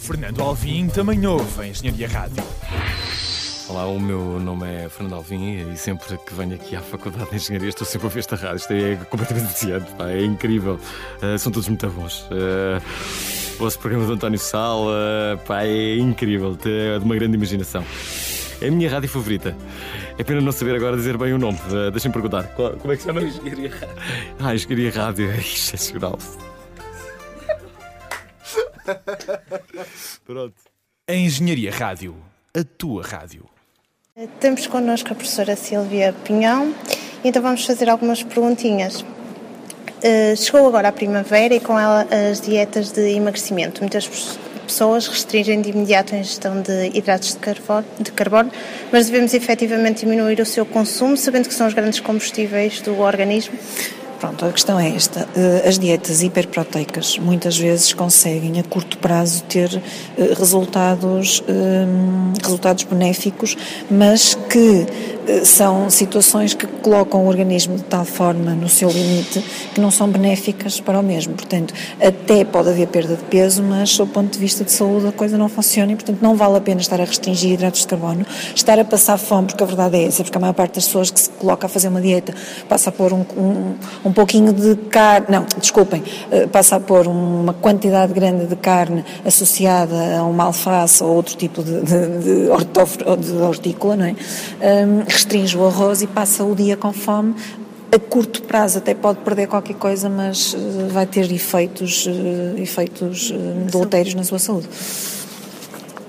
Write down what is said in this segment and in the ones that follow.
Fernando Alvim também ouve a Engenharia Rádio. Olá, o meu nome é Fernando Alvim e sempre que venho aqui à Faculdade de Engenharia estou sempre a ouvir esta rádio. Isto é completamente viciante, pá, é incrível. Uh, são todos muito bons. Uh, ouço o programa do António Sala, pá, é incrível, é de uma grande imaginação. É a minha rádio favorita. É pena não saber agora dizer bem o nome. Uh, Deixem-me perguntar. Qual, como é que se chama? Engenharia Rádio. Ah, Engenharia Rádio. É excepcional. Pronto. A Engenharia Rádio, a tua rádio. Temos connosco a professora Silvia Pinhão, então vamos fazer algumas perguntinhas. Uh, chegou agora a primavera e com ela as dietas de emagrecimento. Muitas pessoas restringem de imediato a ingestão de hidratos de carbono, de carbono, mas devemos efetivamente diminuir o seu consumo, sabendo que são os grandes combustíveis do organismo. Pronto, a questão é esta. As dietas hiperproteicas muitas vezes conseguem a curto prazo ter resultados, resultados benéficos, mas que são situações que colocam o organismo de tal forma no seu limite que não são benéficas para o mesmo. Portanto, até pode haver perda de peso, mas do ponto de vista de saúde a coisa não funciona e, portanto, não vale a pena estar a restringir hidratos de carbono, estar a passar fome, porque a verdade é essa, porque a maior parte das pessoas que se coloca a fazer uma dieta passa a pôr um, um, um pouquinho de carne, não, desculpem, passa a pôr uma quantidade grande de carne associada a uma alface ou outro tipo de, de, de, de hortícola, não é? Um, restringe o arroz e passa o dia com fome. A curto prazo até pode perder qualquer coisa, mas vai ter efeitos, efeitos deletérios na sua saúde.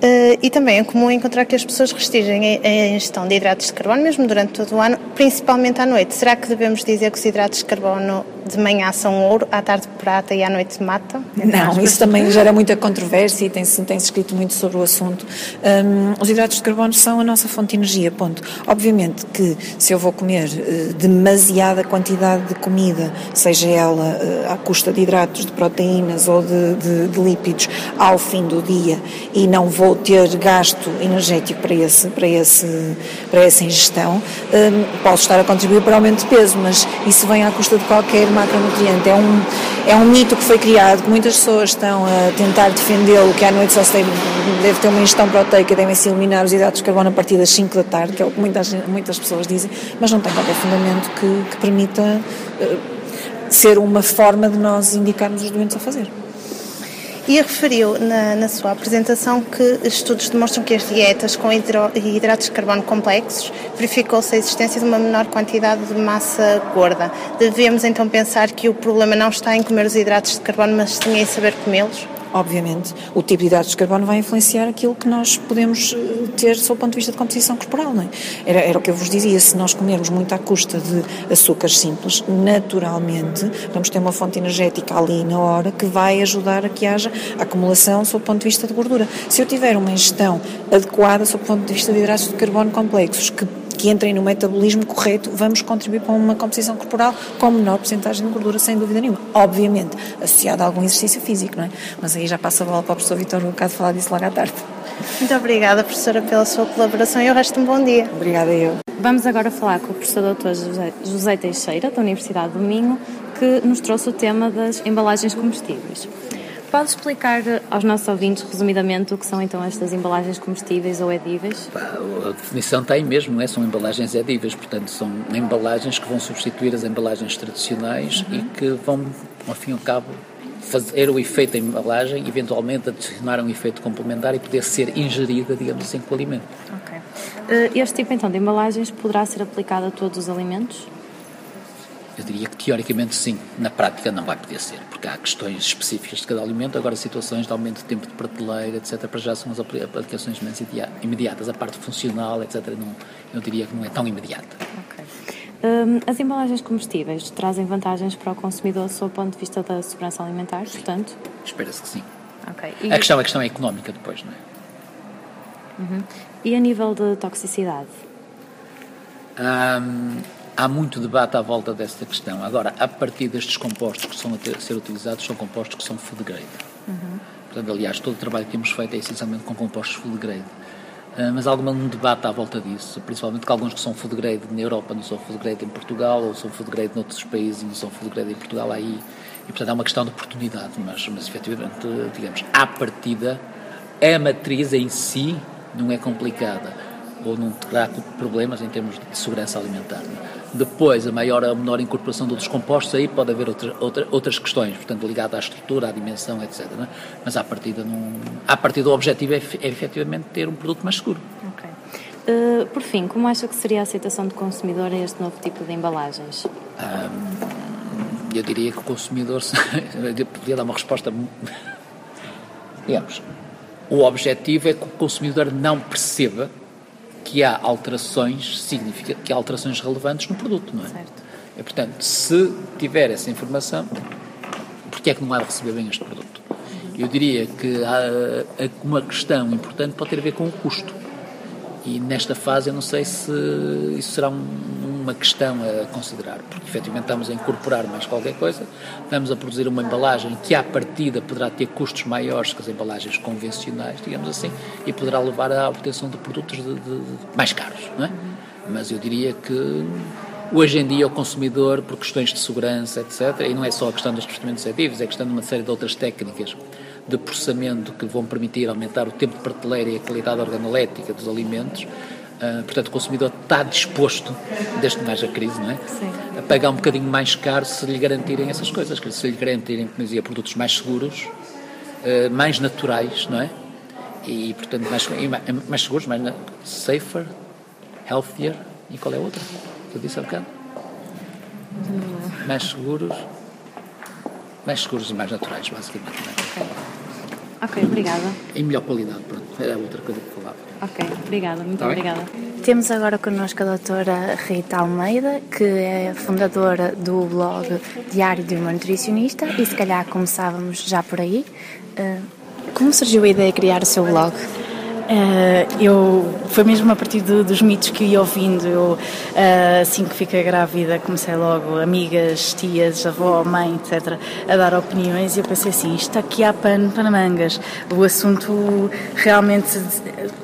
Uh, e também é comum encontrar que as pessoas restringem a ingestão de hidratos de carbono, mesmo durante todo o ano, principalmente à noite. Será que devemos dizer que os hidratos de carbono de manhã são ouro, à tarde prata e à noite mata? Não, isso também gera muita controvérsia e tem-se tem escrito muito sobre o assunto. Um, os hidratos de carbono são a nossa fonte de energia, ponto. Obviamente que se eu vou comer uh, demasiada quantidade de comida, seja ela uh, à custa de hidratos, de proteínas ou de, de, de lípidos, ao fim do dia e não vou ter gasto energético para, esse, para, esse, para essa ingestão, um, posso estar a contribuir para o aumento de peso, mas isso vem à custa de qualquer macronutriente. É um, é um mito que foi criado, que muitas pessoas estão a tentar defendê-lo, que à noite só se deve, deve ter uma ingestão proteica, devem-se eliminar os hidratos de carbono a partir das 5 da tarde, que é o que muitas, muitas pessoas dizem, mas não tem qualquer fundamento que, que permita uh, ser uma forma de nós indicarmos os doentes a fazer. E referiu na, na, sua apresentação que estudos demonstram que as dietas com hidratos de carbono complexos verificou-se a existência de uma menor quantidade de massa gorda. Devemos então pensar que o problema não está em comer os hidratos de carbono, mas sim em saber comê-los? Obviamente, o tipo de hidratos de carbono vai influenciar aquilo que nós podemos ter sob o ponto de vista de composição corporal, não é? Era, era o que eu vos dizia, se nós comermos muito à custa de açúcares simples, naturalmente vamos ter uma fonte energética ali na hora que vai ajudar a que haja acumulação sob o ponto de vista de gordura. Se eu tiver uma ingestão adequada sob o ponto de vista de hidratos de carbono complexos, que que entrem no metabolismo correto, vamos contribuir para uma composição corporal com menor porcentagem de gordura, sem dúvida nenhuma. Obviamente, associada a algum exercício físico, não é? Mas aí já passa a bola para o professor Vitor um bocado falar disso logo à tarde. Muito obrigada, professora, pela sua colaboração e o resto um bom dia. Obrigada eu. Vamos agora falar com o professor Dr. José, José Teixeira, da Universidade do Minho, que nos trouxe o tema das embalagens comestíveis. Pode explicar aos nossos ouvintes, resumidamente, o que são então estas embalagens comestíveis ou edíveis? A definição tem mesmo, não é? São embalagens edíveis, portanto, são embalagens que vão substituir as embalagens tradicionais uhum. e que vão, ao fim e ao cabo, fazer o efeito da embalagem, eventualmente adicionar um efeito complementar e poder ser ingerida, digamos assim, com o alimento. Ok. Este tipo então de embalagens poderá ser aplicado a todos os alimentos? Eu diria que teoricamente sim, na prática não vai poder ser, porque há questões específicas de cada alimento, agora situações de aumento de tempo de prateleira, etc., para já são as aplicações mais imediatas. A parte funcional, etc., não, eu diria que não é tão imediata. Okay. Hum, as embalagens comestíveis trazem vantagens para o consumidor sob o ponto de vista da segurança alimentar, portanto? Espera-se que sim. Okay. E... A, questão, a questão é económica depois, não é? Uhum. E a nível de toxicidade? Um, há muito debate à volta desta questão. Agora, a partir destes compostos que são a ser utilizados, são compostos que são food grade. Uhum. Portanto, aliás, todo o trabalho que temos feito é essencialmente com compostos food grade. Uh, mas há algum debate à volta disso, principalmente que alguns que são food grade na Europa não são food grade em Portugal, ou são food grade noutros países e não são food grade em Portugal, aí, e portanto é uma questão de oportunidade, mas, mas efetivamente, digamos, à partida, a matriz em si não é complicada, ou não terá problemas em termos de segurança alimentar. É? Depois, a maior ou menor incorporação de outros compostos, aí pode haver outra, outra, outras questões, portanto, ligadas à estrutura, à dimensão, etc. É? Mas, à partida, não, à partida, o objetivo é, é efetivamente ter um produto mais seguro. Ok. Uh, por fim, como acha que seria a aceitação do consumidor a este novo tipo de embalagens? Um, eu diria que o consumidor. podia dar uma resposta. Digamos, o objetivo é que o consumidor não perceba que há alterações significa que há alterações relevantes no produto, não é? Certo. E, portanto, se tiver essa informação, porque é que não há de receber bem este produto? Eu diria que há, uma questão importante pode ter a ver com o custo. E nesta fase eu não sei se isso será um, uma questão a considerar, porque efetivamente estamos a incorporar mais qualquer coisa, estamos a produzir uma embalagem que à partida poderá ter custos maiores que as embalagens convencionais, digamos assim, e poderá levar à obtenção de produtos de, de, de mais caros, não é? Mas eu diria que hoje em dia o consumidor, por questões de segurança, etc., e não é só a questão dos procedimentos ativos, é a questão de uma série de outras técnicas de processamento que vão permitir aumentar o tempo de prateleira e a qualidade organolética dos alimentos, Uh, portanto, o consumidor está disposto, desde que haja crise, não é? Sim. a pagar um bocadinho mais caro se lhe garantirem essas coisas, se lhe garantirem, como dizia, produtos mais seguros, uh, mais naturais, não é? E, portanto, mais, mais seguros, mais safer, healthier, e qual é a outra? Eu disse há bocado? Mais seguros, mais seguros e mais naturais, basicamente. É? Ok. Obrigada. Em melhor qualidade, pronto. Era outra coisa que falava. Ok, obrigada, muito tá obrigada. Temos agora connosco a doutora Rita Almeida, que é fundadora do blog Diário de uma Nutricionista, e se calhar começávamos já por aí. Eh, como surgiu a ideia de criar o seu blog? Uh, eu foi mesmo a partir do, dos mitos que ia ouvindo. Eu, uh, assim que fiquei grávida, comecei logo, amigas, tias, avó, mãe, etc., a dar opiniões. E eu pensei assim: isto aqui há pano para mangas. O assunto realmente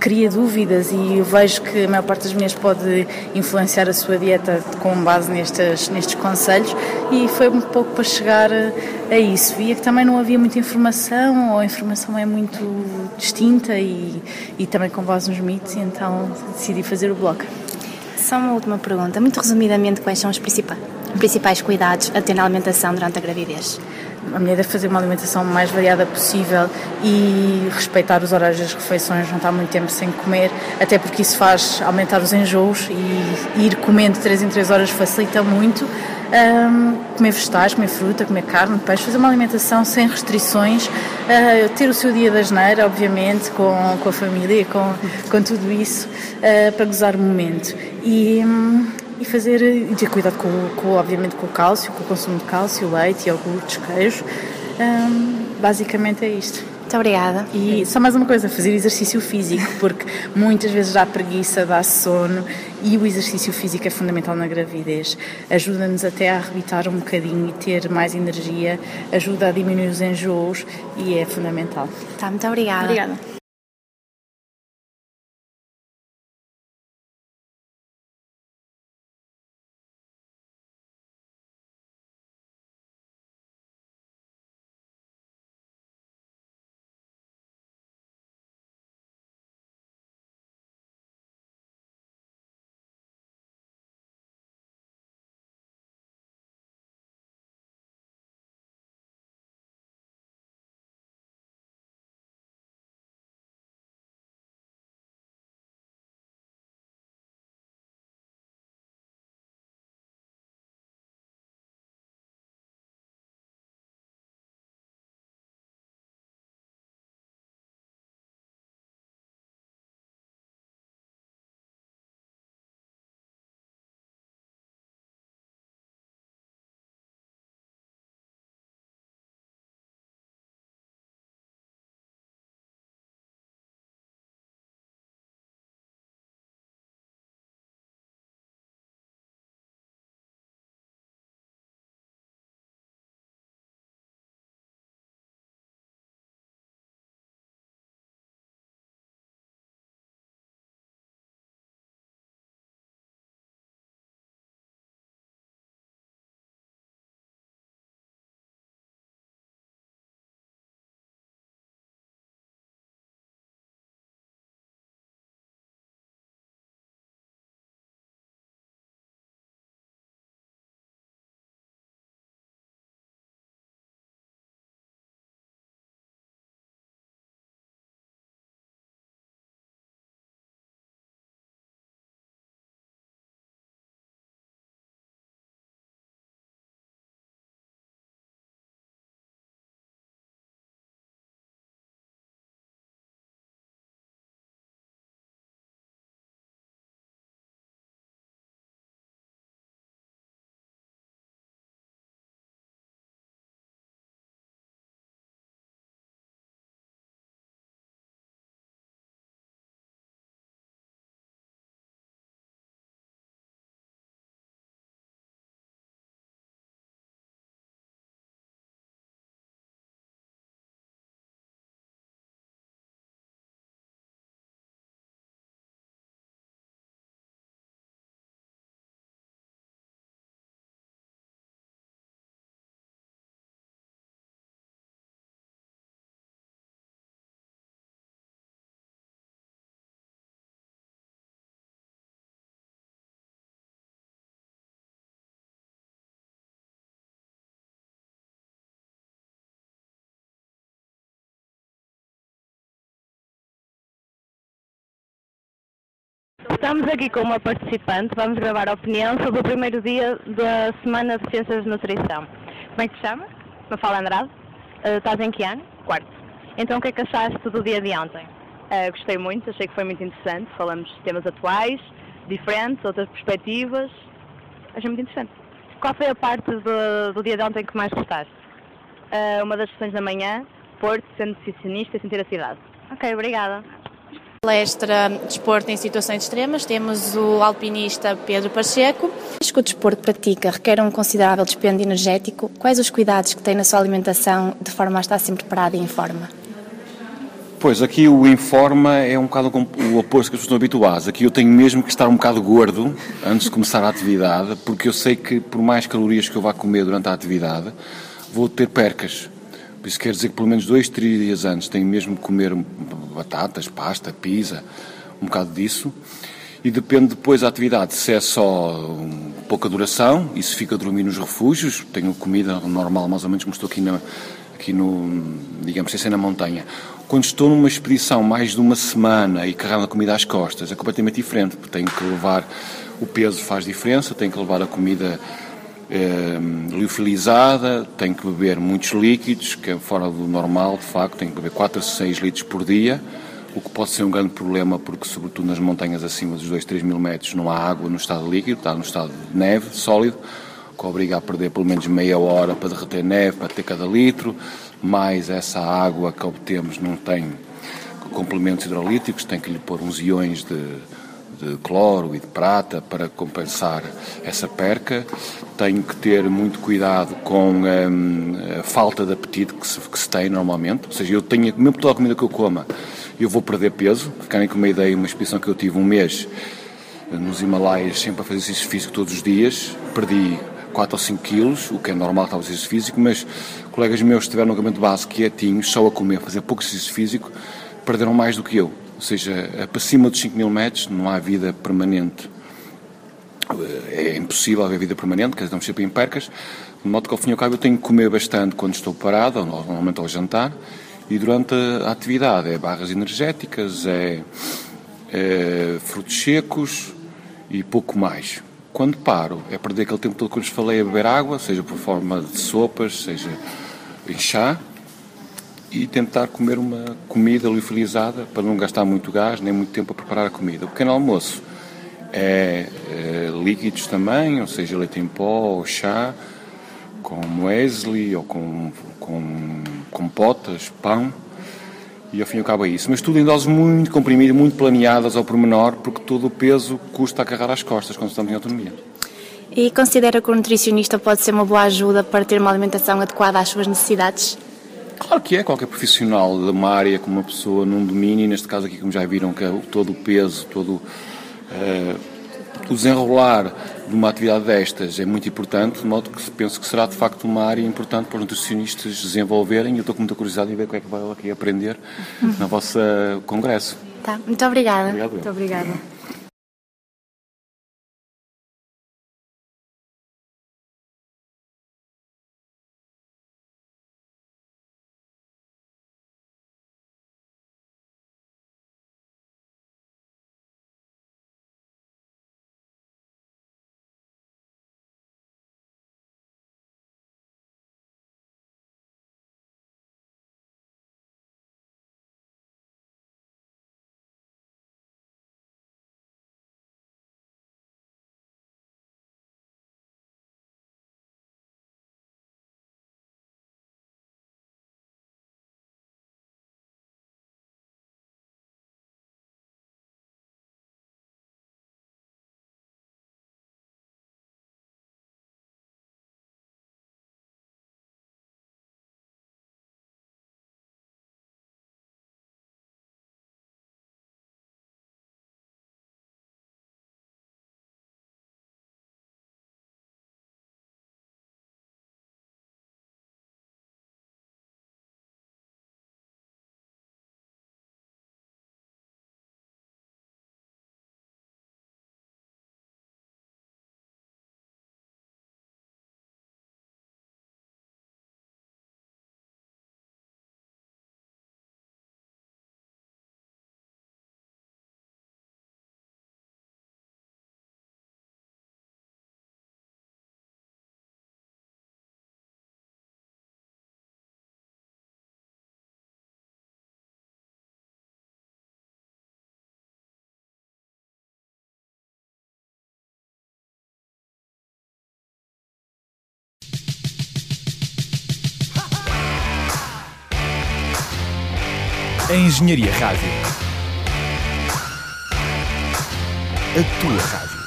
cria dúvidas e eu vejo que a maior parte das mulheres pode influenciar a sua dieta com base nestes, nestes conselhos. E foi um pouco para chegar a isso. Via que também não havia muita informação, ou a informação é muito distinta e e também com base nos mitos, e então decidi fazer o blog. Só uma última pergunta, muito resumidamente, quais são os principais, principais cuidados a ter na alimentação durante a gravidez? A mulher deve fazer uma alimentação mais variada possível e respeitar os horários das refeições, não estar muito tempo sem comer, até porque isso faz aumentar os enjoos e ir comendo 3 em 3 horas facilita muito um, comer vegetais, comer fruta, comer carne, peixe, fazer uma alimentação sem restrições, uh, ter o seu dia da geneira, obviamente, com, com a família, com, com tudo isso, uh, para gozar o momento. E, um, e fazer, e ter cuidado, com, com, obviamente, com o cálcio, com o consumo de cálcio, leite, iogurtes, queijo. Um, basicamente é isto. Muito obrigada. E só mais uma coisa, fazer exercício físico, porque muitas vezes dá preguiça, dá sono e o exercício físico é fundamental na gravidez. Ajuda-nos até a arrebitar um bocadinho e ter mais energia, ajuda a diminuir os enjoos e é fundamental. Tá, muito obrigada. Obrigada. Estamos aqui com uma participante, vamos gravar a opinião sobre o primeiro dia da Semana de Ciências de Nutrição. Como é que te chamas? Me fala Andrade. Uh, estás em que ano? Quarto. Então o que é que achaste do dia de ontem? Uh, gostei muito, achei que foi muito interessante. Falamos de temas atuais, diferentes, outras perspectivas. Achei muito interessante. Qual foi a parte do, do dia de ontem que mais gostaste? Uh, uma das sessões da manhã, Porto, sendo nutricionista e sentir a cidade. Ok, obrigada. Palestra Desporto em Situações Extremas, temos o alpinista Pedro Pacheco. O desporto pratica requer um considerável dispêndio energético. Quais os cuidados que tem na sua alimentação de forma a estar sempre preparado e em forma? Pois, aqui o informa é um bocado o oposto que as pessoas estão habituadas. Aqui eu tenho mesmo que estar um bocado gordo antes de começar a atividade, porque eu sei que por mais calorias que eu vá comer durante a atividade, vou ter percas. Isso quer dizer que pelo menos dois, três dias antes tenho mesmo que comer batatas, pasta, pizza, um bocado disso. E depende depois da atividade, se é só pouca duração e se fica a dormir nos refúgios, tenho comida normal, mais ou menos como estou aqui, na, aqui no, digamos, sem ser na montanha. Quando estou numa expedição mais de uma semana e carregando a comida às costas, é completamente diferente, porque tenho que levar, o peso faz diferença, tenho que levar a comida eh, liofilizada, tenho que beber muitos líquidos, que é fora do normal, de facto, tenho que beber 4 a 6 litros por dia, o que pode ser um grande problema porque, sobretudo nas montanhas acima dos 2, 3 mil metros, não há água no estado líquido, está no estado de neve, sólido, que obriga a perder pelo menos meia hora para derreter neve, para ter cada litro, mais essa água que obtemos não tem complementos hidrolíticos, tem que lhe pôr uns iões de, de cloro e de prata para compensar essa perca. Tenho que ter muito cuidado com hum, a falta de apetite que se, que se, tem normalmente, ou seja, eu tenho, mesmo toda a comida que eu coma, eu vou perder peso. Ficarem com uma ideia, uma expedição que eu tive um mês nos Himalaias, sempre a fazer exercício físico todos os dias, perdi 4 ou 5 quilos, o que é normal o exercício físico, mas colegas meus que estiveram no acampamento base quietinhos, só a comer, a fazer pouco exercício físico, perderam mais do que eu. Ou seja, para cima dos 5 mil metros não há vida permanente. É impossível haver vida permanente, dizer, estamos sempre em percas. De modo que, ao fim e ao cabo, eu tenho que comer bastante quando estou parado, normalmente ao jantar, e durante a atividade. É barras energéticas, é, é frutos secos e pouco mais. Quando paro, é perder aquele tempo todo que eu lhes falei a beber água, seja por forma de sopas, seja em chá, e tentar comer uma comida liofilizada para não gastar muito gás nem muito tempo a preparar a comida. O pequeno almoço é, é líquidos também, ou seja, leite em pó ou chá, com muesli ou com, com compotas, pão, e ao fim e ao cabo é isso. Mas tudo em doses muito comprimidas, muito planeadas ao pormenor, porque todo o peso custa a carregar às costas quando estamos em autonomia. E considera que o nutricionista pode ser uma boa ajuda para ter uma alimentação adequada às suas necessidades? Claro que é, qualquer profissional de uma área com uma pessoa num domínio, neste caso aqui como já viram, que é todo o peso, todo uh, o desenrolar de uma atividade destas é muito importante, de modo que penso que será de facto uma área importante para os nutricionistas desenvolverem e eu estou com muita curiosidade em ver o que é que vai aqui aprender no vosso congresso. Tá, muito obrigada. Obrigado. Muito obrigada. A Engenharia Rádio. A tua rádio.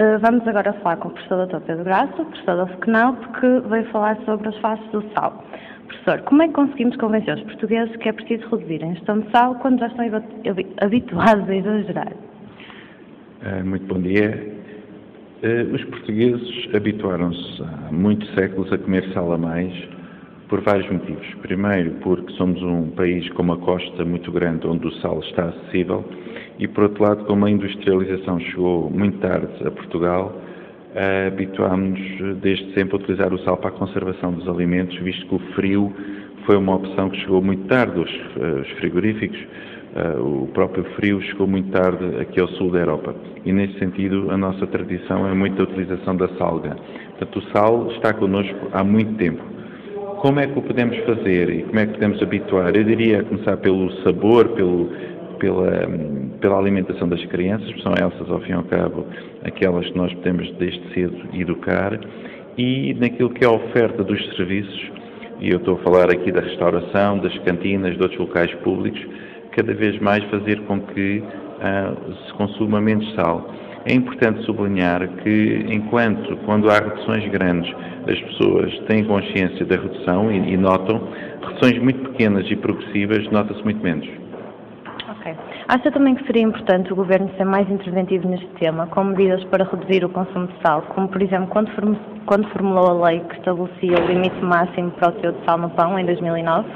Uh, Vamos agora falar com o professor Dr. Pedro Graça, professor da FECNAL, que veio falar sobre as faces do sal. Professor, como é que conseguimos convencer os portugueses que é preciso reduzir a ingestão de sal quando já estão habi- habituados a exagerar? Eh, Muito bom dia. Eh, Os portugueses habituaram-se há muitos séculos a comer sal a mais por vários motivos. Primeiro, porque somos um país com uma costa muito grande onde o sal está acessível e, por outro lado, como a industrialização chegou muito tarde a Portugal, eh, habituámos-nos desde sempre a utilizar o sal para a conservação dos alimentos, visto que o frio foi uma opção que chegou muito tarde, os, eh, os frigoríficos, eh, o próprio frio chegou muito tarde aqui ao sul da Europa. E nesse sentido a nossa tradição é muito utilização da salga. Portanto, o sal está connosco há muito tempo. Como é que o podemos fazer e como é que podemos habituar? Eu diria começar pelo sabor, pelo, pela, pela alimentação das crianças, porque são essas, ao fim e ao cabo, aquelas que nós podemos desde cedo educar, e naquilo que é a oferta dos serviços, e eu estou a falar aqui da restauração, das cantinas, de outros locais públicos, cada vez mais fazer com que ah, se consuma menos sal. É importante sublinhar que, enquanto, quando há reduções grandes, as pessoas têm consciência da redução e, e notam, reduções muito pequenas e progressivas, nota-se muito menos. Ok. Acha também que seria importante o Governo ser mais interventivo neste tema, com medidas para reduzir o consumo de sal, como, por exemplo, quando, form- quando formulou a lei que estabelecia o limite máximo para o teor de sal no pão, em 2009?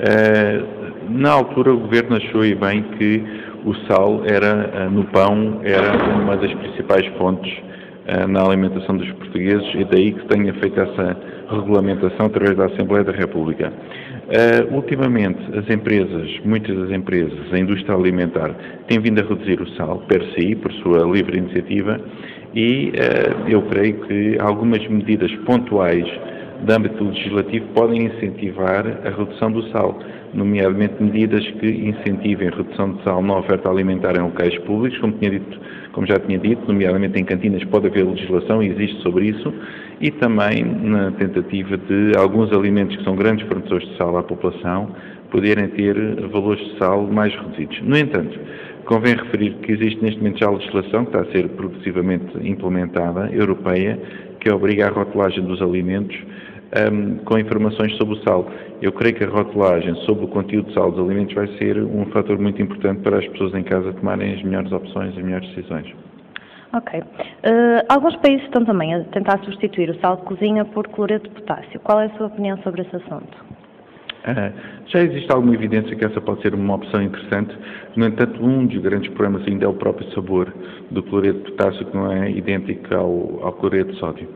Eh, na altura o governo achou e bem que o sal era eh, no pão era uma das principais fontes eh, na alimentação dos portugueses e daí que tenha feito essa regulamentação através da Assembleia da República. Eh, ultimamente as empresas, muitas das empresas, a indústria alimentar têm vindo a reduzir o sal per si, por sua livre iniciativa e eh, eu creio que algumas medidas pontuais de âmbito legislativo podem incentivar a redução do sal, nomeadamente medidas que incentivem a redução de sal na oferta alimentar em locais públicos, como, dito, como já tinha dito, nomeadamente em cantinas pode haver legislação e existe sobre isso, e também na tentativa de alguns alimentos que são grandes fornecedores de sal à população poderem ter valores de sal mais reduzidos. No entanto, convém referir que existe neste momento já legislação que está a ser progressivamente implementada, europeia, que obriga a rotulagem dos alimentos hum, com informações sobre o sal. Eu creio que a rotulagem sobre o conteúdo de sal dos alimentos vai ser um fator muito importante para as pessoas em casa tomarem as melhores opções e melhores decisões. Ok. Eh, alguns países estão também a tentar substituir o sal de cozinha por cloreto de potássio. Qual é a sua opinião sobre esse assunto? Ah, já existe alguma evidência que essa pode ser uma opção interessante, no entanto, um dos grandes problemas ainda é o próprio sabor do cloreto de potássio, que não é idêntico ao, ao cloreto de sódio.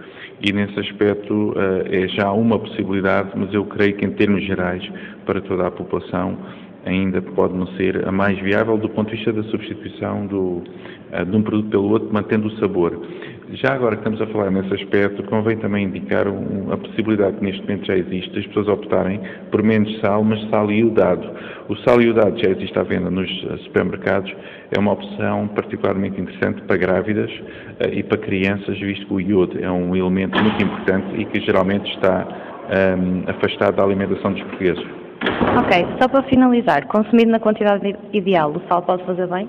E nesse aspecto ah, é já uma possibilidade, mas eu creio que em termos gerais, para toda a população, ainda pode não ser a mais viável do ponto de vista da substituição do, ah, de um produto pelo outro, mantendo o sabor. Já agora que estamos a falar nesse aspecto, convém também indicar um, a possibilidade que neste momento já existe, das pessoas optarem por menos sal, mas sal iodado. O sal iodado já existe à venda nos eh, supermercados, é uma opção particularmente interessante para grávidas eh, e para crianças, visto que o iodo é um elemento muito importante e que geralmente está ehm, afastado da alimentação dos portugueses. Ok. Só para finalizar, consumido na quantidade ideal, o sal pode fazer bem?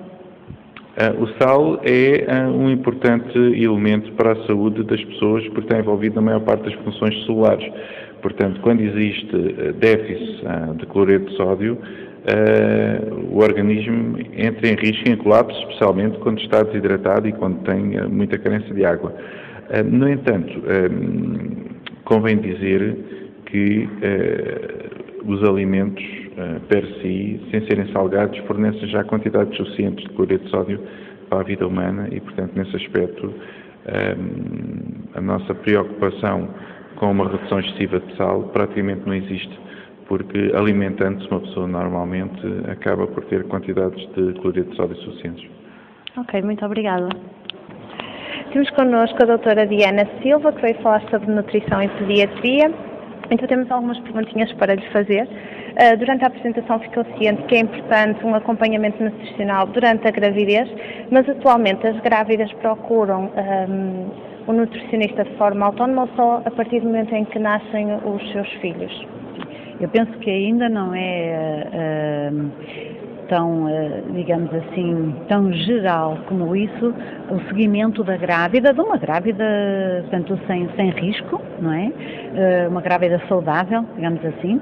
Ah, o sal é ah, um importante elemento para a saúde das pessoas porque está envolvido na maior parte das funções celulares. Portanto, quando existe ah, déficit de cloreto de sódio, o organismo entra em risco, em colapso, especialmente quando está desidratado e quando tem muita carência de água. No entanto, convém dizer que os alimentos eh, per si, sem serem salgados, fornecem já quantidades suficientes de cloreto de sódio para a vida humana e, portanto, nesse aspecto, eh, a nossa preocupação com uma redução excessiva de sal praticamente não existe, porque alimentando-se uma pessoa normalmente acaba por ter quantidades de cloreto de sódio suficientes. Ok, muito obrigada. Temos connosco a doutora Diana Silva, que veio falar sobre nutrição e pediatria. Então temos algumas perguntinhas para lhe fazer. Uh, durante a apresentação ficou ciente que é importante um acompanhamento nutricional durante a gravidez, mas atualmente as grávidas procuram um, o nutricionista de forma autónoma ou só a partir do momento em que nascem os seus filhos? Eu penso que ainda não é uh, tão, uh, digamos assim, tão geral como isso, o seguimento da grávida, de uma grávida, portanto, sem, sem risco, não é? Uh, uma grávida saudável, digamos assim,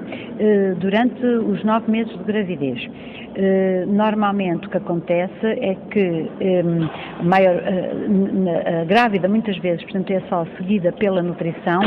durante os nove meses de gravidez. Normalmente o que acontece é que um, maior, a grávida muitas vezes, portanto, é só seguida pela nutrição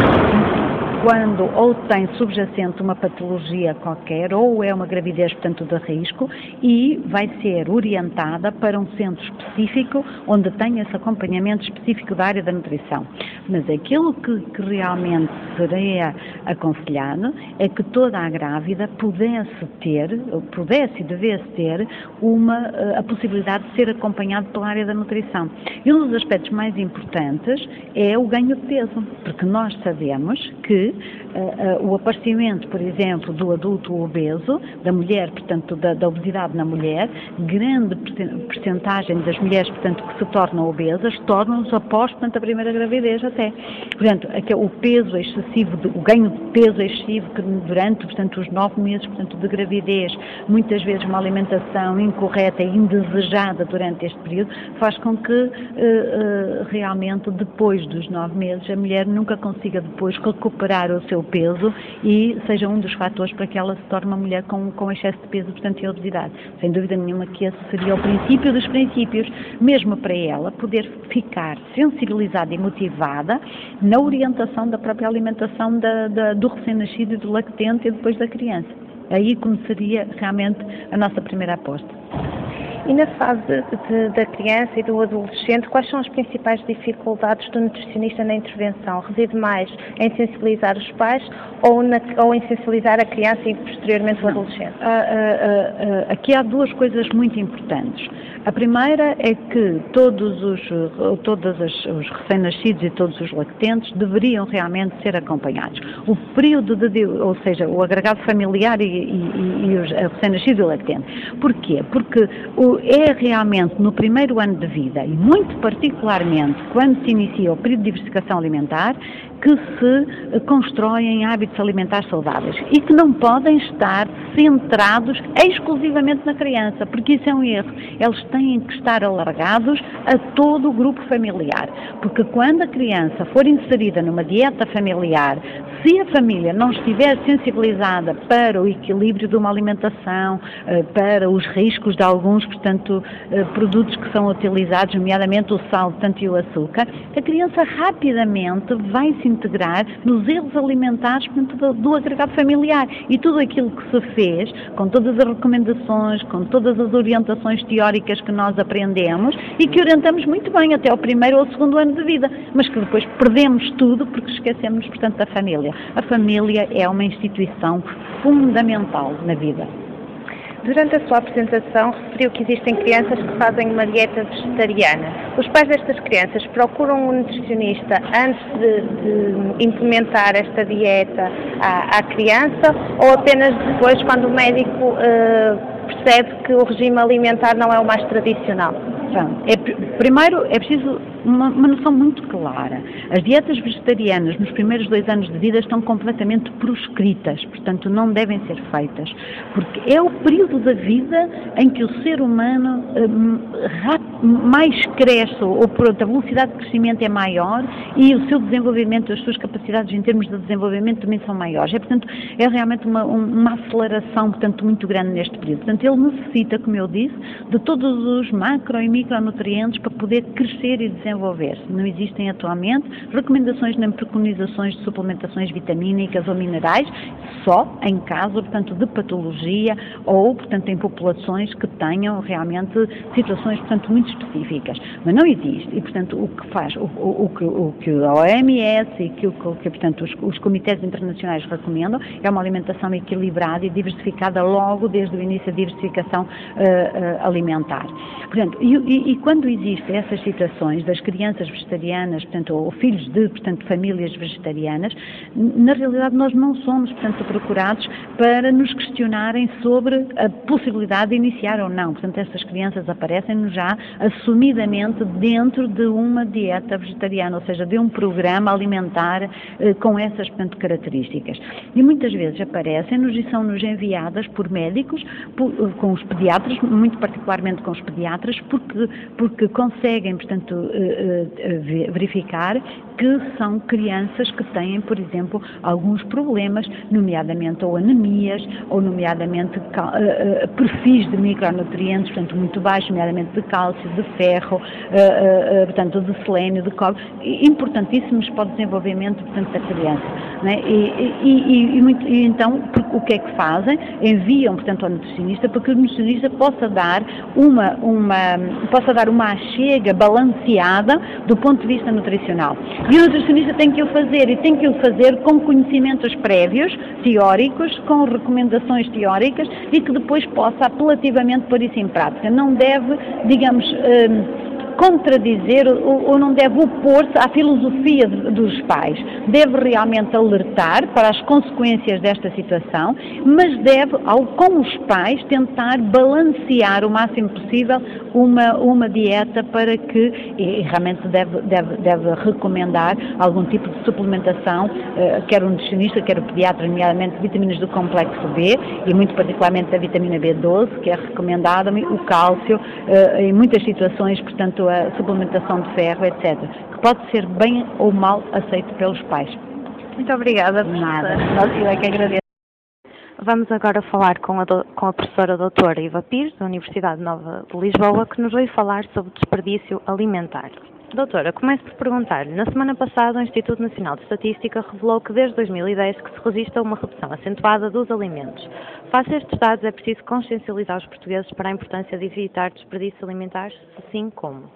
quando ou tem subjacente uma patologia qualquer ou é uma gravidez, portanto, de risco e vai ser orientada para um centro específico onde tem esse acompanhamento específico da área da nutrição. Mas aquilo que, que realmente seria aconselhado é que toda a grávida pudesse ter, pudesse e devesse ter uma, eh, a possibilidade de ser acompanhada pela área da nutrição. E um dos aspectos mais importantes é o ganho de peso, porque nós sabemos que uh, uh, o aparecimento, por exemplo, do adulto obeso, da mulher, portanto, da, da obesidade na mulher, grande percentagem das mulheres, portanto, que se tornam obesas, tornam-se após, portanto, a primeira gravidez até. Portanto, o peso excessivo, o ganho de peso excessivo que durante, portanto, os nove meses, portanto, de gravidez, muitas vezes uma alimentação incorreta e indesejada durante este período, faz com que uh, realmente depois dos nove meses a mulher nunca consiga depois recuperar o seu peso e seja um dos fatores para que ela se torne uma mulher com, com excesso de peso, portanto, e obesidade. Sem dúvida nenhuma que esse seria o princípio dos princípios, mesmo para ela poder ficar sensibilizada e motivada na orientação da própria alimentação da, da, do recém-nascido e do lactente e depois da criança. Aí começaria realmente a nossa primeira aposta. E na fase de, da criança e do adolescente, quais são as principais dificuldades do nutricionista na intervenção? Reside mais em sensibilizar os pais ou, na, ou em sensibilizar a criança e posteriormente o adolescente? Ah, ah, ah, aqui há duas coisas muito importantes. A primeira é que todos os, todos os recém-nascidos e todos os lactentes deveriam realmente ser acompanhados. O período de, ou seja, o agregado familiar e, e, e os recém-nascidos e o lactente. Porquê? Porque o, é realmente no primeiro ano de vida, e muito particularmente quando se inicia o período de diversificação alimentar, que se constroem hábitos alimentares saudáveis e que não podem estar centrados exclusivamente na criança, porque isso é um erro. Eles têm que estar alargados a todo o grupo familiar, porque quando a criança for inserida numa dieta familiar, se a família não estiver sensibilizada para o equilíbrio de uma alimentação, eh, para os riscos de alguns, portanto, eh, produtos que são utilizados, nomeadamente o sal, tanto e o açúcar, a criança rapidamente vai se integrar nos erros alimentares portanto, do, do agregado familiar. E tudo aquilo que se fez, com todas as recomendações, com todas as orientações teóricas que nós aprendemos e que orientamos muito bem até ao primeiro ou segundo ano de vida, mas que depois perdemos tudo porque esquecemos, portanto, da família. A família é uma instituição fundamental na vida. Durante a sua apresentação, referiu que existem crianças que fazem uma dieta vegetariana. Os pais destas crianças procuram um nutricionista antes de, de implementar esta dieta à, à, criança ou apenas depois, quando o médico uh, percebe que o regime alimentar não é o mais tradicional? É, primeiro, é preciso uma, uma, noção muito clara. As dietas vegetarianas nos primeiros dois anos de vida estão completamente proscritas, portanto, não devem ser feitas, porque é o período da vida em que o ser humano hum, mais cresce, ou por a velocidade de crescimento é maior e o seu desenvolvimento, as suas capacidades em termos de desenvolvimento também são maiores. É, portanto, é realmente uma, uma aceleração, portanto, muito grande neste período. Portanto, ele necessita, como eu disse, de todos os macro e micronutrientes para poder crescer e desenvolver-se. Não existem atualmente recomendações nem preconizações de suplementações vitamínicas ou minerais, só em caso, portanto, de patologia ou, portanto, em populações que tenham realmente situações, portanto, muito específicas. Mas não existe. E, portanto, o que faz, o, o, o que, o que a OMS e que, o que portanto, os, os comitês internacionais recomendam é uma alimentação equilibrada e diversificada logo desde o início da diversificação uh, uh, alimentar. Portanto, e, e, e, quando existem essas situações das crianças vegetarianas, portanto, ou filhos de, portanto, famílias vegetarianas, na realidade nós não somos, portanto, procurados para nos questionarem sobre a possibilidade de iniciar ou não. Portanto, essas crianças aparecem-nos já assumidamente dentro de uma dieta vegetariana, ou seja, de um programa alimentar eh, com essas portanto, características. E muitas vezes aparecem-nos e são-nos enviadas por médicos, por, eh, com os pediatras, muito particularmente com os pediatras, porque, porque conseguem, portanto, eh, verificar que são crianças que têm, por exemplo, alguns problemas, nomeadamente ou anemias, ou nomeadamente perfis de micronutrientes, portanto, muito baixos, nomeadamente de cálcio, de ferro, uh, portanto, de selênio, de cobre, importantíssimos para o desenvolvimento, portanto, da criança. Né? E, e, e, muito, e, então, o que é que fazem? Enviam, portanto, ao nutricionista para que o nutricionista possa dar uma, uma, possa dar uma achega balanceada do ponto de vista nutricional. E o nutricionista tem que o fazer e tem que o fazer com conhecimentos prévios, teóricos, com recomendações teóricas e que depois possa apelativamente pôr isso em prática. Não deve, digamos, hum, contradizer ou, não deve opor-se à filosofia dos pais. Deve realmente alertar para as consequências desta situação, mas deve, ao, com os pais, tentar balancear o máximo possível uma, uma dieta para que, e realmente deve, deve, deve recomendar algum tipo de suplementação, eh, quer o nutricionista, quer o pediatra, nomeadamente vitaminas do complexo B e muito particularmente a vitamina B12, que é recomendada, o cálcio, eh, em muitas situações, portanto, a suplementação de ferro, etc., que pode ser bem ou mal aceito pelos pais. Muito obrigada, Nada, eu é que agradeço. Vamos agora falar com a, do, com a professora doutora Iva Pires, da Universidade Nova de Lisboa, que nos veio falar sobre desperdício alimentar. Doutora, começo por perguntar-lhe. Na semana passada, o Instituto Nacional de Estatística revelou que desde 2010 que se registra uma redução acentuada dos alimentos. Face a estes dados, é preciso consciencializar os portugueses para a importância de evitar desperdício alimentar, assim como?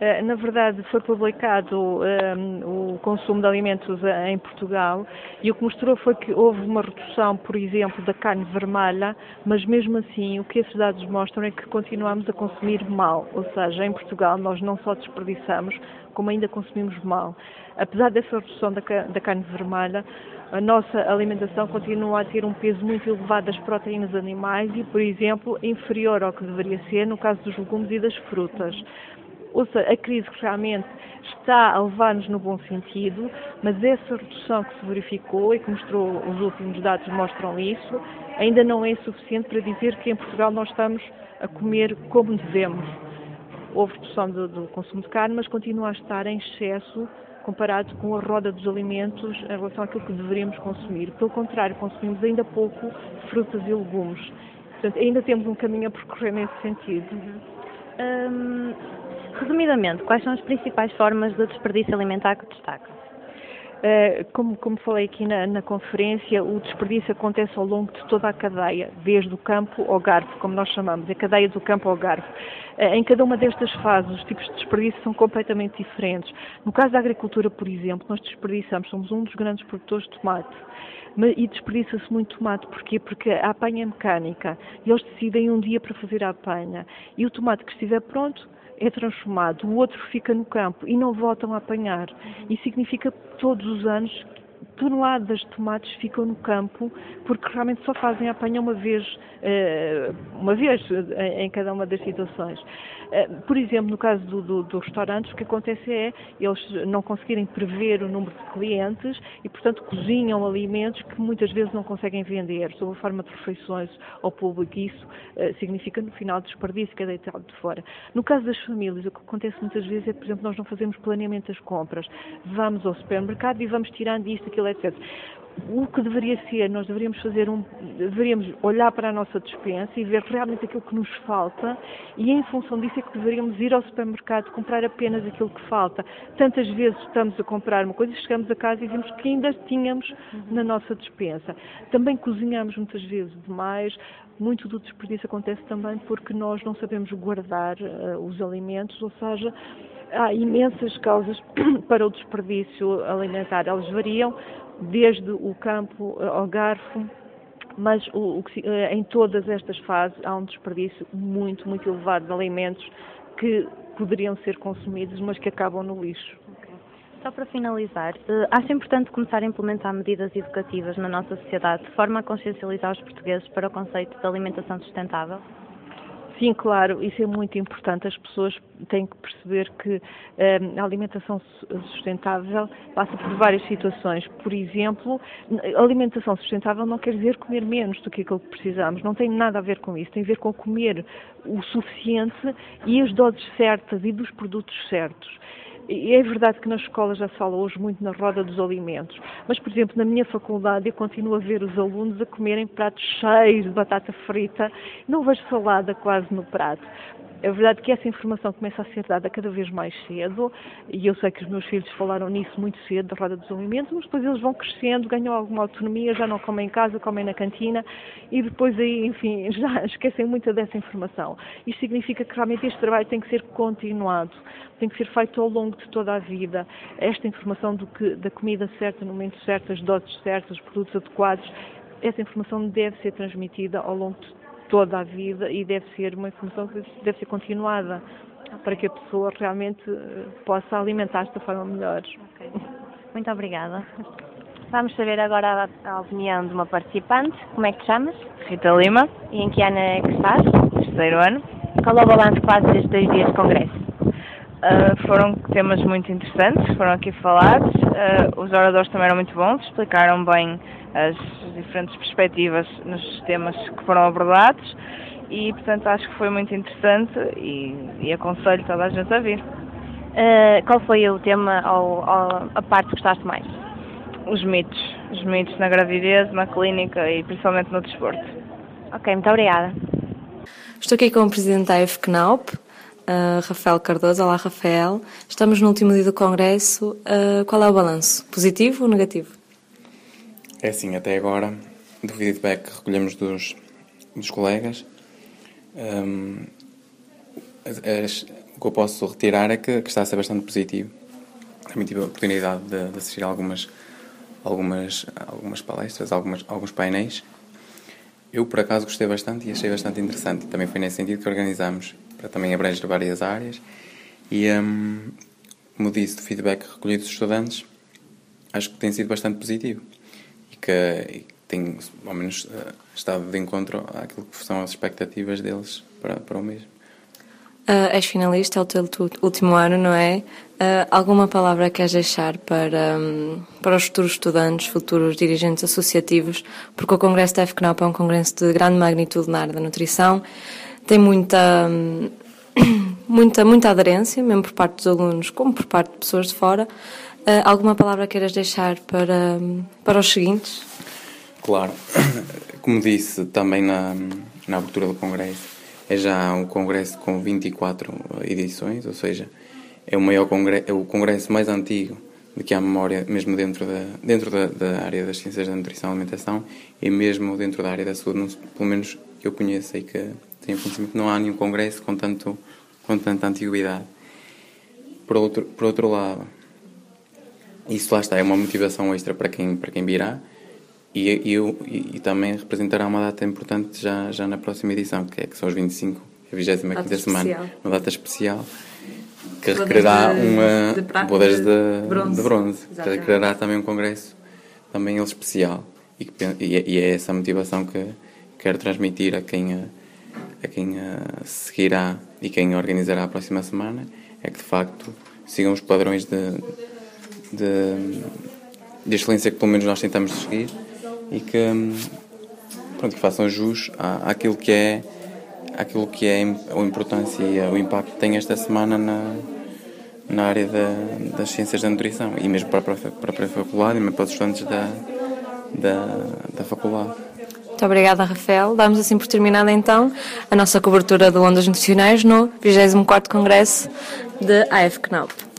Eh, na verdade, foi publicado um, ehm, o consumo de alimentos em Portugal e o que mostrou foi que houve uma redução, por exemplo, da carne vermelha, mas mesmo assim o que esses dados mostram é que continuamos a consumir mal, ou seja, em Portugal nós não só desperdiçamos, como ainda consumimos mal. Apesar dessa redução da, da carne vermelha, a nossa alimentação continua a ter um peso muito elevado das proteínas animais e, por exemplo, inferior ao que deveria ser no caso dos legumes e das frutas. Ou seja, a crise realmente está a levar-nos no bom sentido, mas essa redução que se verificou e que mostrou, os últimos dados mostram isso, ainda não é suficiente para dizer que em Portugal nós estamos a comer como devemos. Houve redução do, do consumo de carne, mas continua a estar em excesso comparado com a roda dos alimentos em relação àquilo que deveríamos consumir. Pelo contrário, consumimos ainda pouco frutas e legumes. Portanto, ainda temos um caminho a percorrer nesse sentido. Hum, Resumidamente, quais são as principais formas de desperdício alimentar que destaca? Eh, como, como, falei aqui na, na, conferência, o desperdício acontece ao longo de toda a cadeia, desde o campo ao garfo, como nós chamamos, a cadeia do campo ao garfo. Eh, em cada uma destas fases, os tipos de desperdício são completamente diferentes. No caso da agricultura, por exemplo, nós desperdiçamos, somos um dos grandes produtores de tomate. E desperdiça-se muito tomate, porquê? Porque a apanha é mecânica e eles decidem um dia para fazer a apanha. E o tomate que estiver pronto é transformado, o outro fica no campo e não voltam a apanhar. Isso significa que todos os anos toneladas de tomates ficam no campo porque realmente só fazem a apanha uma vez, eh, uma vez em cada uma das situações. Eh, por exemplo, no caso dos do, do restaurantes, o que acontece é eles não conseguirem prever o número de clientes e, portanto, cozinham alimentos que muitas vezes não conseguem vender sob a forma de refeições ao público. Isso uh, significa, no final, desperdício que é deitado de fora. No caso das famílias, o que acontece muitas vezes é, por exemplo, nós não fazemos planeamento das compras. Vamos ao supermercado e vamos tirando isto, aquilo, etc o que deveria ser, nós deveríamos fazer um, deveríamos olhar para a nossa dispensa e ver realmente aquilo que nos falta e em função disso é que deveríamos ir ao supermercado comprar apenas aquilo que falta. Tantas vezes estamos a comprar uma coisa e chegamos a casa e vemos que ainda tínhamos na nossa dispensa. Também cozinhamos muitas vezes demais, muito do desperdício acontece também porque nós não sabemos guardar uh, os alimentos, ou seja, há imensas causas para o desperdício alimentar. Elas variam desde o campo eh, ao garfo, mas o, o, eh, em todas estas fases há um desperdício muito, muito elevado de alimentos que poderiam ser consumidos, mas que acabam no lixo. Só para finalizar, eh, acha importante começar a implementar medidas educativas na nossa sociedade de forma a consciencializar os portugueses para o conceito de alimentação sustentável? Sim, claro, isso é muito importante. As pessoas têm que perceber que um, a alimentação sustentável passa por várias situações. Por exemplo, alimentação sustentável não quer dizer comer menos do que aquilo que precisamos. Não tem nada a ver com isso. Tem a ver com comer o suficiente e as doses certas e dos produtos certos. E é verdade que na escola já se fala hoje muito na roda dos alimentos, mas, por exemplo, na minha faculdade eu continuo a ver os alunos a comerem pratos cheios de batata frita, não vejo salada quase no prato. É verdade que essa informação começa a ser dada cada vez mais cedo, e eu sei que os meus filhos falaram nisso muito cedo, da roda dos alimentos, mas depois eles vão crescendo, ganham alguma autonomia, já não comem em casa, comem na cantina, e depois aí, enfim, já esquecem muita dessa informação. Isto significa que realmente este trabalho tem que ser continuado, tem que ser feito ao longo de toda a vida. Esta informação do que, da comida certa, no momento certo, as doses certas, os produtos adequados, essa informação deve ser transmitida ao longo de toda a vida e deve ser uma informação que deve ser continuada para que a pessoa realmente eh, possa alimentar-se da forma melhor. Okay. Muito obrigada. Vamos saber agora a, a, opinião de uma participante. Como é que te chamas? Rita Lima. E em que ano é que estás? Terceiro ano. Qual é o balanço que fazes destes dois dias de congresso? Uh, foram temas muito interessantes, foram aqui falados. Uh, os oradores também eram muito bons, explicaram bem as diferentes perspectivas nos temas que foram abordados e, portanto, acho que foi muito interessante e, e aconselho toda a gente a vir. Uh, qual foi o tema ou, ou, a parte que gostaste mais? Os mitos. Os mitos na gravidez, na clínica e principalmente no desporto. Ok, muito obrigada. Estou aqui com o presidente da FCNAUP, Rafael Cardoso. Olá, Rafael. Estamos no último dia do Congresso. Uh, qual é o balanço? Positivo ou negativo? É assim, até agora, do feedback que recolhemos dos, dos colegas, um, as, o que eu posso retirar é que, que, está a ser bastante positivo. Também tive a oportunidade de, de assistir a algumas, algumas, algumas palestras, algumas, alguns painéis. Eu, por acaso, gostei bastante e achei bastante interessante. Também foi nesse sentido que organizámos também abranger várias áreas. E, um, como disse, do feedback recolhido dos estudantes, acho que tem sido bastante positivo e que, tem, ao menos, uh, estado de encontro àquilo que são as expectativas deles para, para o mesmo. Uh, és finalista, é o teu último ano, não é? Uh, alguma palavra queres deixar para, um, para os futuros estudantes, futuros dirigentes associativos? Porque o Congresso da FCNAP é um congresso de grande magnitude na área da nutrição tem muita, muita, muita aderência, mesmo por parte dos alunos, como por parte de pessoas de fora. Uh, alguma palavra queiras deixar para, para os seguintes? Claro, como disse também na, na abertura do Congresso, é já um Congresso com 24 edições, ou seja, é o maior congresso, é o Congresso mais antigo de que há memória, mesmo dentro da, dentro da, da área das ciências da nutrição e alimentação e mesmo dentro da área da saúde, pelo menos que eu conheço e que tenho conhecimento que não há nenhum congresso com, tanto, com tanta antiguidade. Por outro, por outro lado, isso lá está, é uma motivação extra para quem, para quem virá e, e, e, e também representará uma data importante já, já na próxima edição, que, é, que são os 25, a 25 semana, uma data especial que requererá uma de poderes de, bronze, de bronze que requererá também um congresso também ele especial. E, e, é essa motivação que quero transmitir a quem a quem uh, seguirá e quem organizará a próxima semana é que de facto sigam os padrões de, de, de excelência que pelo menos nós tentamos seguir e que, pronto, que façam jus à, àquilo que é aquilo que é a importância e o impacto que tem esta semana na, na área da, das ciências da nutrição e mesmo para a própria, a faculdade e mesmo para os estudantes da, da, da faculdade. Muito obrigada, Rafael. Damos assim por terminada então a nossa cobertura de ondas nutricionais no 24º Congresso de AFCNAUP.